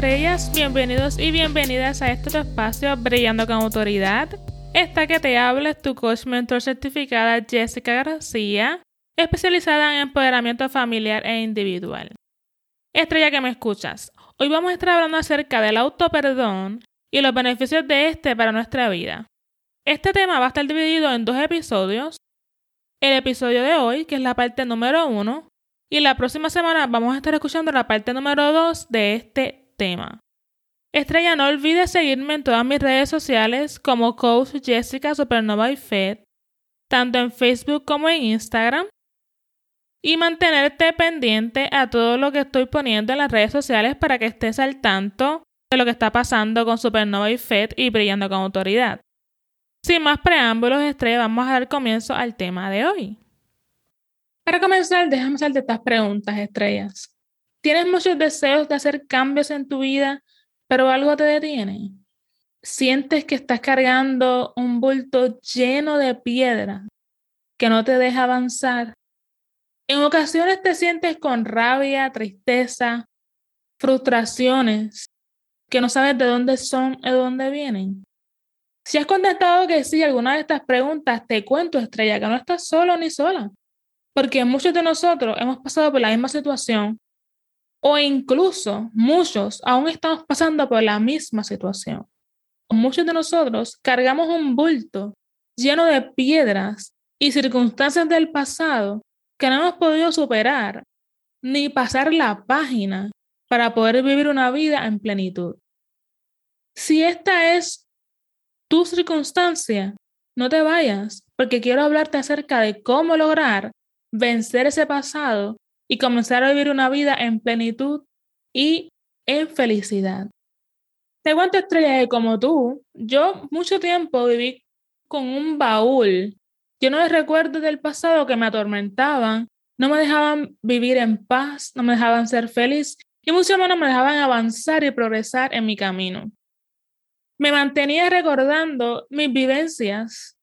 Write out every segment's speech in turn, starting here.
¿qué tal estrellas? Bienvenidos y bienvenidas a este espacio Brillando con Autoridad. Esta que te habla es tu coach mentor certificada Jessica García, especializada en empoderamiento familiar e individual. Estrella que me escuchas, hoy vamos a estar hablando acerca del autoperdón y los beneficios de este para nuestra vida. Este tema va a estar dividido en dos episodios. El episodio de hoy, que es la parte número uno, y la próxima semana vamos a estar escuchando la parte número 2 de este tema. Estrella, no olvides seguirme en todas mis redes sociales como Coach Jessica Supernova y Fed, tanto en Facebook como en Instagram, y mantenerte pendiente a todo lo que estoy poniendo en las redes sociales para que estés al tanto de lo que está pasando con Supernova y Fed y brillando con autoridad. Sin más preámbulos, Estrella, vamos a dar comienzo al tema de hoy. Para comenzar, déjame hacerte estas preguntas, estrellas. ¿Tienes muchos deseos de hacer cambios en tu vida, pero algo te detiene? ¿Sientes que estás cargando un bulto lleno de piedra que no te deja avanzar? En ocasiones te sientes con rabia, tristeza, frustraciones que no sabes de dónde son y de dónde vienen. Si has contestado que sí a alguna de estas preguntas, te cuento, estrella, que no estás solo ni sola porque muchos de nosotros hemos pasado por la misma situación o incluso muchos aún estamos pasando por la misma situación. Muchos de nosotros cargamos un bulto lleno de piedras y circunstancias del pasado que no hemos podido superar ni pasar la página para poder vivir una vida en plenitud. Si esta es tu circunstancia, no te vayas, porque quiero hablarte acerca de cómo lograr vencer ese pasado y comenzar a vivir una vida en plenitud y en felicidad. Te cuento, Estrella, como tú, yo mucho tiempo viví con un baúl lleno de recuerdos del pasado que me atormentaban, no me dejaban vivir en paz, no me dejaban ser feliz y mucho menos me dejaban avanzar y progresar en mi camino. Me mantenía recordando mis vivencias,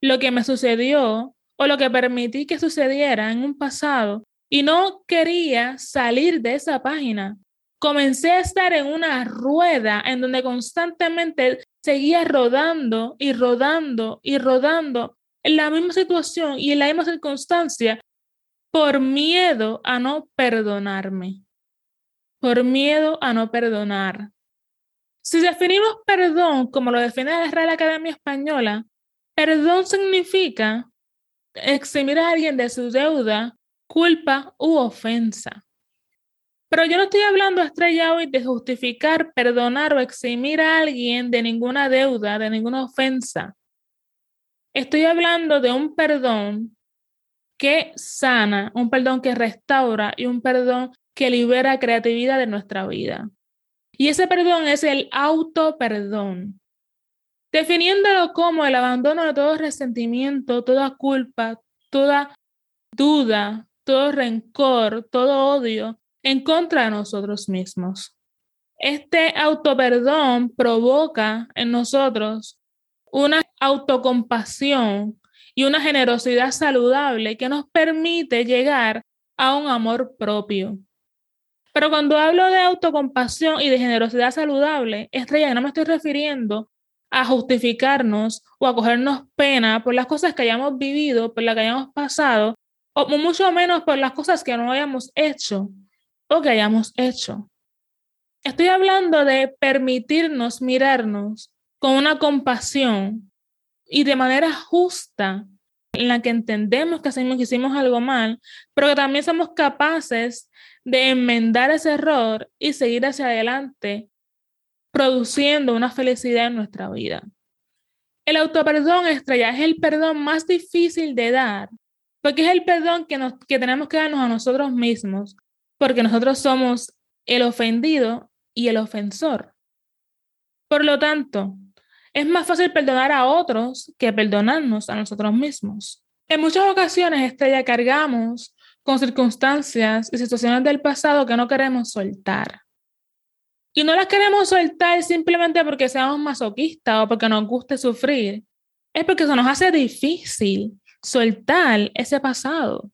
lo que me sucedió o lo que permití que sucediera en un pasado y no quería salir de esa página. Comencé a estar en una rueda en donde constantemente seguía rodando y rodando y rodando en la misma situación y en la misma circunstancia por miedo a no perdonarme, por miedo a no perdonar. Si definimos perdón como lo define la Real Academia Española, perdón significa eximir a alguien de su deuda, culpa u ofensa. Pero yo no estoy hablando estrella hoy de justificar, perdonar o eximir a alguien de ninguna deuda, de ninguna ofensa. Estoy hablando de un perdón que sana, un perdón que restaura y un perdón que libera creatividad de nuestra vida. Y ese perdón es el auto perdón definiéndolo como el abandono de todo resentimiento, toda culpa, toda duda, todo rencor, todo odio en contra de nosotros mismos. Este autoperdón provoca en nosotros una autocompasión y una generosidad saludable que nos permite llegar a un amor propio. Pero cuando hablo de autocompasión y de generosidad saludable, estrella, no me estoy refiriendo a justificarnos o a cogernos pena por las cosas que hayamos vivido, por las que hayamos pasado, o mucho menos por las cosas que no hayamos hecho o que hayamos hecho. Estoy hablando de permitirnos mirarnos con una compasión y de manera justa en la que entendemos que hicimos algo mal, pero que también somos capaces de enmendar ese error y seguir hacia adelante produciendo una felicidad en nuestra vida. El autoperdón, estrella, es el perdón más difícil de dar, porque es el perdón que, nos, que tenemos que darnos a nosotros mismos, porque nosotros somos el ofendido y el ofensor. Por lo tanto, es más fácil perdonar a otros que perdonarnos a nosotros mismos. En muchas ocasiones, estrella, cargamos con circunstancias y situaciones del pasado que no queremos soltar. Y no las queremos soltar simplemente porque seamos masoquistas o porque nos guste sufrir. Es porque se nos hace difícil soltar ese pasado.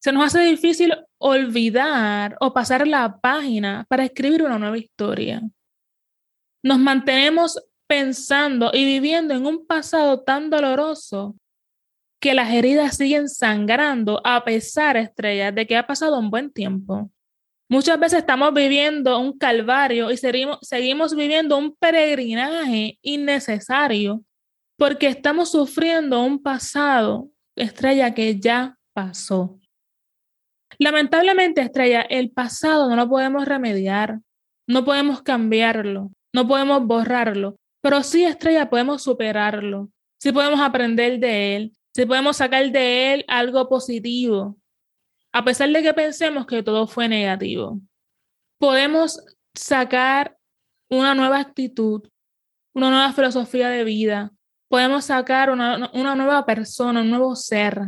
Se nos hace difícil olvidar o pasar la página para escribir una nueva historia. Nos mantenemos pensando y viviendo en un pasado tan doloroso que las heridas siguen sangrando a pesar, estrellas, de que ha pasado un buen tiempo. Muchas veces estamos viviendo un calvario y seguimos, seguimos viviendo un peregrinaje innecesario porque estamos sufriendo un pasado, estrella, que ya pasó. Lamentablemente, estrella, el pasado no lo podemos remediar, no podemos cambiarlo, no podemos borrarlo, pero sí, estrella, podemos superarlo, sí podemos aprender de él, sí podemos sacar de él algo positivo, a pesar de que pensemos que todo fue negativo. Podemos sacar una nueva actitud, una nueva filosofía de vida, podemos sacar una, una nueva persona, un nuevo ser.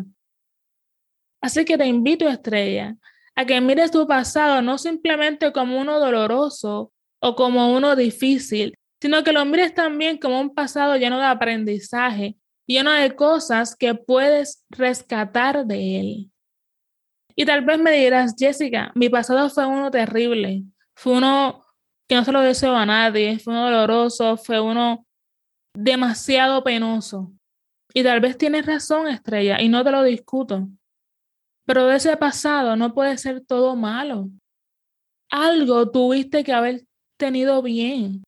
Así que te invito, estrella, a que mires tu pasado no simplemente como uno doloroso o como uno difícil, sino que lo mires también como un pasado lleno de aprendizaje, lleno de cosas que puedes rescatar de él. Y tal vez me dirás, Jessica, mi pasado fue uno terrible, fue uno que no se lo deseo a nadie, fue uno doloroso, fue uno demasiado penoso. Y tal vez tienes razón, Estrella, y no te lo discuto. Pero de ese pasado no puede ser todo malo. Algo tuviste que haber tenido bien.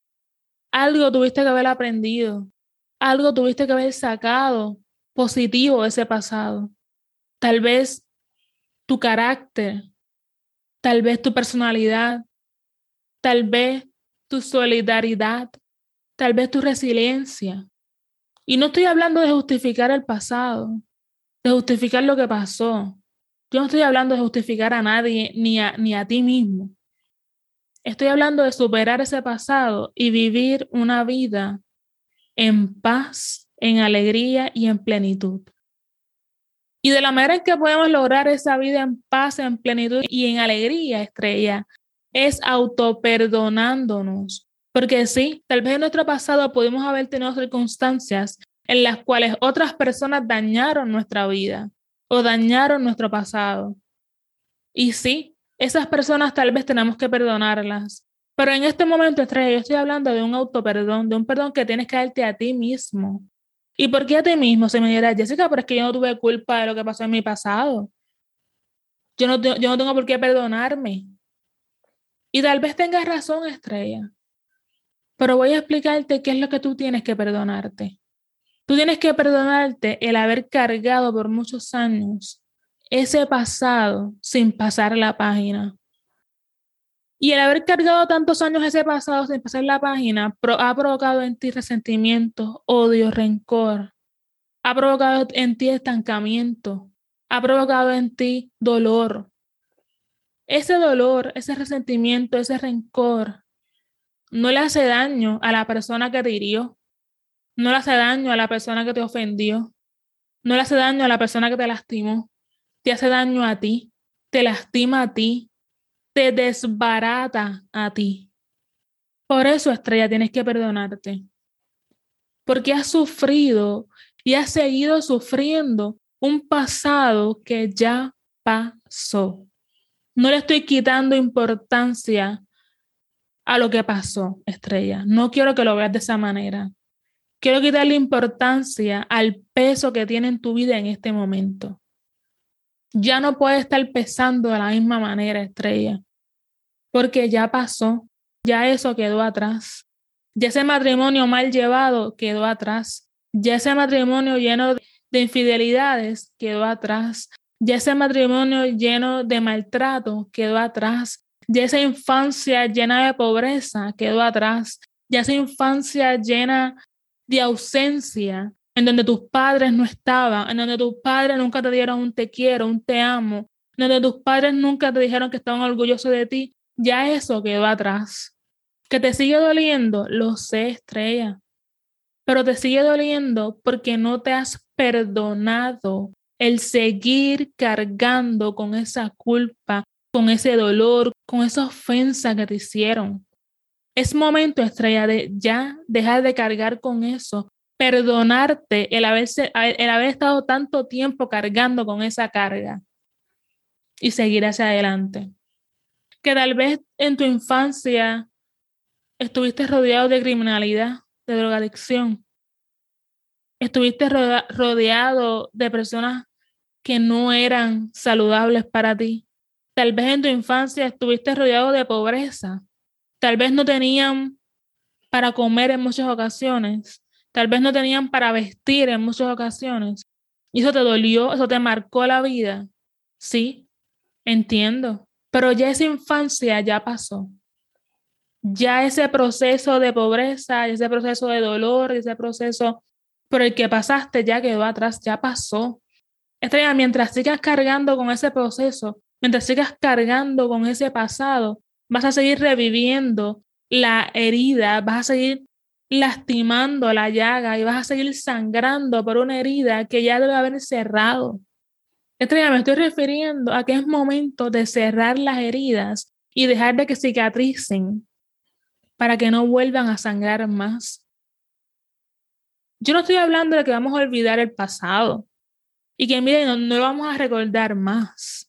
Algo tuviste que haber aprendido. Algo tuviste que haber sacado positivo de ese pasado. Tal vez tu carácter, tal vez tu personalidad, tal vez tu solidaridad, tal vez tu resiliencia. Y no estoy hablando de justificar el pasado, de justificar lo que pasó. Yo no estoy hablando de justificar a nadie ni a, ni a ti mismo. Estoy hablando de superar ese pasado y vivir una vida en paz, en alegría y en plenitud. Y de la manera en que podemos lograr esa vida en paz, en plenitud y en alegría, estrella, es autoperdonándonos. Porque sí, tal vez en nuestro pasado pudimos haber tenido circunstancias en las cuales otras personas dañaron nuestra vida o dañaron nuestro pasado. Y sí, esas personas tal vez tenemos que perdonarlas. Pero en este momento, estrella, yo estoy hablando de un autoperdón, de un perdón que tienes que darte a ti mismo. ¿Y por qué a ti mismo? Se me dirá, Jessica, pero es que yo no tuve culpa de lo que pasó en mi pasado. Yo no, yo no tengo por qué perdonarme. Y tal vez tengas razón, Estrella. Pero voy a explicarte qué es lo que tú tienes que perdonarte. Tú tienes que perdonarte el haber cargado por muchos años ese pasado sin pasar la página. Y el haber cargado tantos años ese pasado sin pasar la página ha provocado en ti resentimiento, odio, rencor. Ha provocado en ti estancamiento. Ha provocado en ti dolor. Ese dolor, ese resentimiento, ese rencor no le hace daño a la persona que te hirió. No le hace daño a la persona que te ofendió. No le hace daño a la persona que te lastimó. Te hace daño a ti. Te lastima a ti te desbarata a ti. Por eso, estrella, tienes que perdonarte. Porque has sufrido y has seguido sufriendo un pasado que ya pasó. No le estoy quitando importancia a lo que pasó, estrella. No quiero que lo veas de esa manera. Quiero quitarle importancia al peso que tiene en tu vida en este momento. Ya no puede estar pesando de la misma manera, estrella porque ya pasó, ya eso quedó atrás. Ya ese matrimonio mal llevado quedó atrás. Ya ese matrimonio lleno de infidelidades quedó atrás. Ya ese matrimonio lleno de maltrato quedó atrás. Ya esa infancia llena de pobreza quedó atrás. Ya esa infancia llena de ausencia, en donde tus padres no estaban, en donde tus padres nunca te dieron un te quiero, un te amo, en donde tus padres nunca te dijeron que estaban orgullosos de ti, ya eso quedó atrás. Que te sigue doliendo, lo sé, estrella. Pero te sigue doliendo porque no te has perdonado el seguir cargando con esa culpa, con ese dolor, con esa ofensa que te hicieron. Es momento, estrella, de ya dejar de cargar con eso, perdonarte el, haberse, el haber estado tanto tiempo cargando con esa carga. y seguir hacia adelante. Que tal vez en tu infancia estuviste rodeado de criminalidad, de drogadicción. Estuviste rodeado de personas que no eran saludables para ti. Tal vez en tu infancia estuviste rodeado de pobreza. Tal vez no tenían para comer en muchas ocasiones. Tal vez no tenían para vestir en muchas ocasiones. Y eso te dolió, eso te marcó la vida. Sí, entiendo. Pero ya esa infancia ya pasó. Ya ese proceso de pobreza, ese proceso de dolor, ese proceso por el que pasaste ya quedó atrás, ya pasó. Estrella, mientras sigas cargando con ese proceso, mientras sigas cargando con ese pasado, vas a seguir reviviendo la herida, vas a seguir lastimando la llaga y vas a seguir sangrando por una herida que ya debe haber cerrado. Estrella, me estoy refiriendo a que es momento de cerrar las heridas y dejar de que cicatricen para que no vuelvan a sangrar más. Yo no estoy hablando de que vamos a olvidar el pasado y que miren, no, lo vamos a recordar más.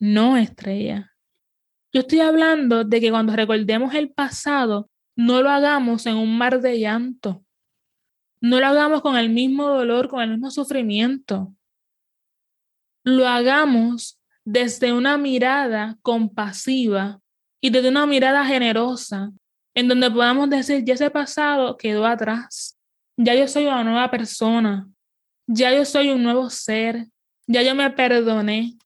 No, estrella. Yo estoy hablando de que cuando recordemos el pasado, no lo hagamos en un mar de llanto. No lo hagamos con el mismo dolor, con el mismo sufrimiento. Lo hagamos desde una mirada compasiva y desde una mirada generosa, en donde podamos decir, ya ese pasado quedó atrás, ya yo soy una nueva persona, ya yo soy un nuevo ser, ya yo me perdoné.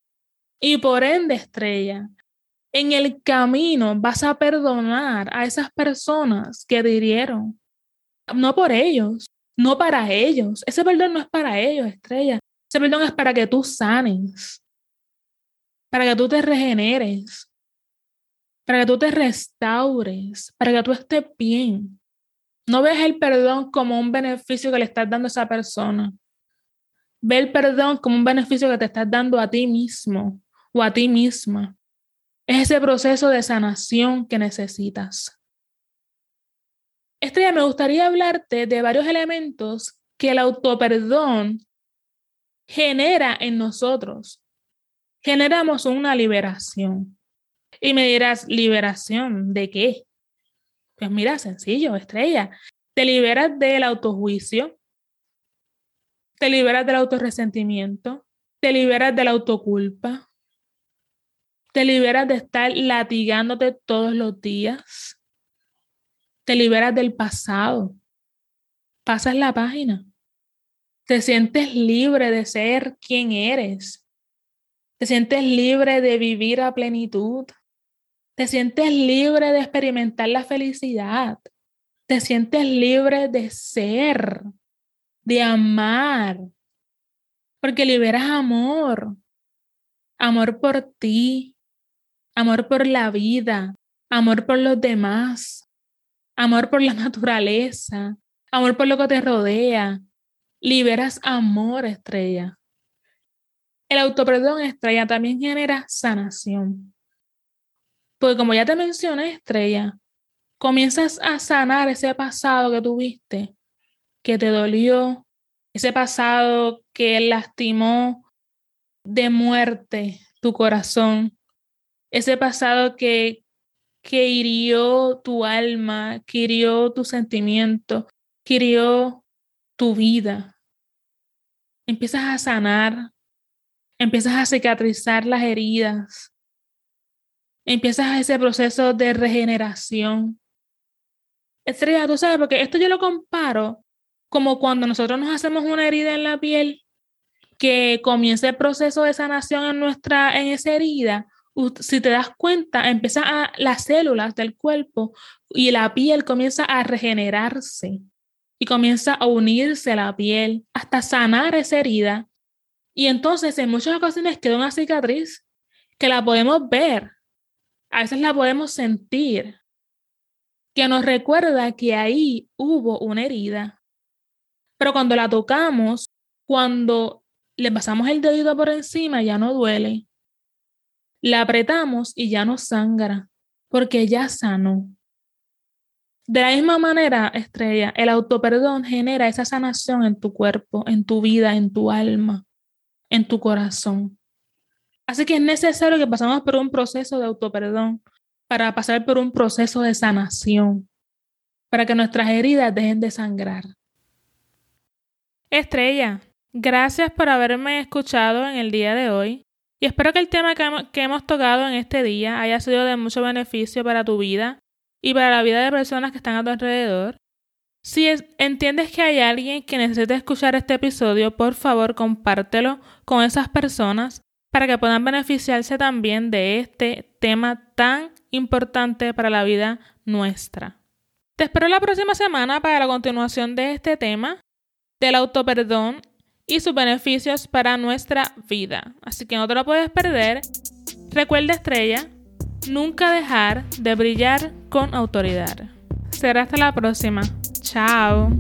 Y por ende, estrella, en el camino vas a perdonar a esas personas que te hirieron. No por ellos, no para ellos. Ese perdón no es para ellos, estrella. Ese perdón es para que tú sanes, para que tú te regeneres, para que tú te restaures, para que tú estés bien. No ves el perdón como un beneficio que le estás dando a esa persona. Ve el perdón como un beneficio que te estás dando a ti mismo o a ti misma. Es ese proceso de sanación que necesitas. Estrella, me gustaría hablarte de varios elementos que el autoperdón genera en nosotros. Generamos una liberación. Y me dirás, ¿liberación de qué? Pues mira, sencillo, estrella. Te liberas del autojuicio, te liberas del autorresentimiento, te liberas de la autoculpa, te liberas de estar latigándote todos los días, te liberas del pasado, pasas la página, te sientes libre de ser quien eres, te sientes libre de vivir a plenitud, te sientes libre de experimentar la felicidad. Te sientes libre de ser, de amar, porque liberas amor. Amor por ti, amor por la vida, amor por los demás, amor por la naturaleza, amor por lo que te rodea. Liberas amor, estrella. El autoperdón, estrella, también genera sanación. Porque como ya te mencioné, estrella, comienzas a sanar ese pasado que tuviste, que te dolió, ese pasado que lastimó de muerte tu corazón, ese pasado que, que hirió tu alma, que hirió tu sentimiento, que hirió tu vida. Empiezas a sanar, empiezas a cicatrizar las heridas, empiezas ese proceso de regeneración. Estrella, tú sabes, porque esto yo lo comparo como cuando nosotros nos hacemos una herida en la piel, que comienza el proceso de sanación en nuestra, en esa herida. Si te das cuenta, empiezan a las células del cuerpo y la piel comienza a regenerarse y comienza a unirse a la piel hasta sanar esa herida. Y entonces en muchas ocasiones queda una cicatriz que la podemos ver, a veces la podemos sentir, que nos recuerda que ahí hubo una herida. Pero cuando la tocamos, cuando le pasamos el dedito por encima, ya no duele. La apretamos y ya no sangra, porque ya sanó. De la misma manera, estrella, el autoperdón genera esa sanación en tu cuerpo, en tu vida, en tu alma, en tu corazón. Así que es necesario que pasemos por un proceso de autoperdón para pasar por un proceso de sanación, para que nuestras heridas dejen de sangrar. Estrella, gracias por haberme escuchado en el día de hoy y espero que el tema que hemos tocado en este día haya sido de mucho beneficio para tu vida y para la vida de personas que están a tu alrededor. Si entiendes que hay alguien que necesita escuchar este episodio, por favor compártelo con esas personas para que puedan beneficiarse también de este tema tan importante para la vida nuestra. Te espero la próxima semana para la continuación de este tema del autoperdón y sus beneficios para nuestra vida. Así que no te lo puedes perder. Recuerda estrella, nunca dejar de brillar con autoridad. Será hasta la próxima. Chao.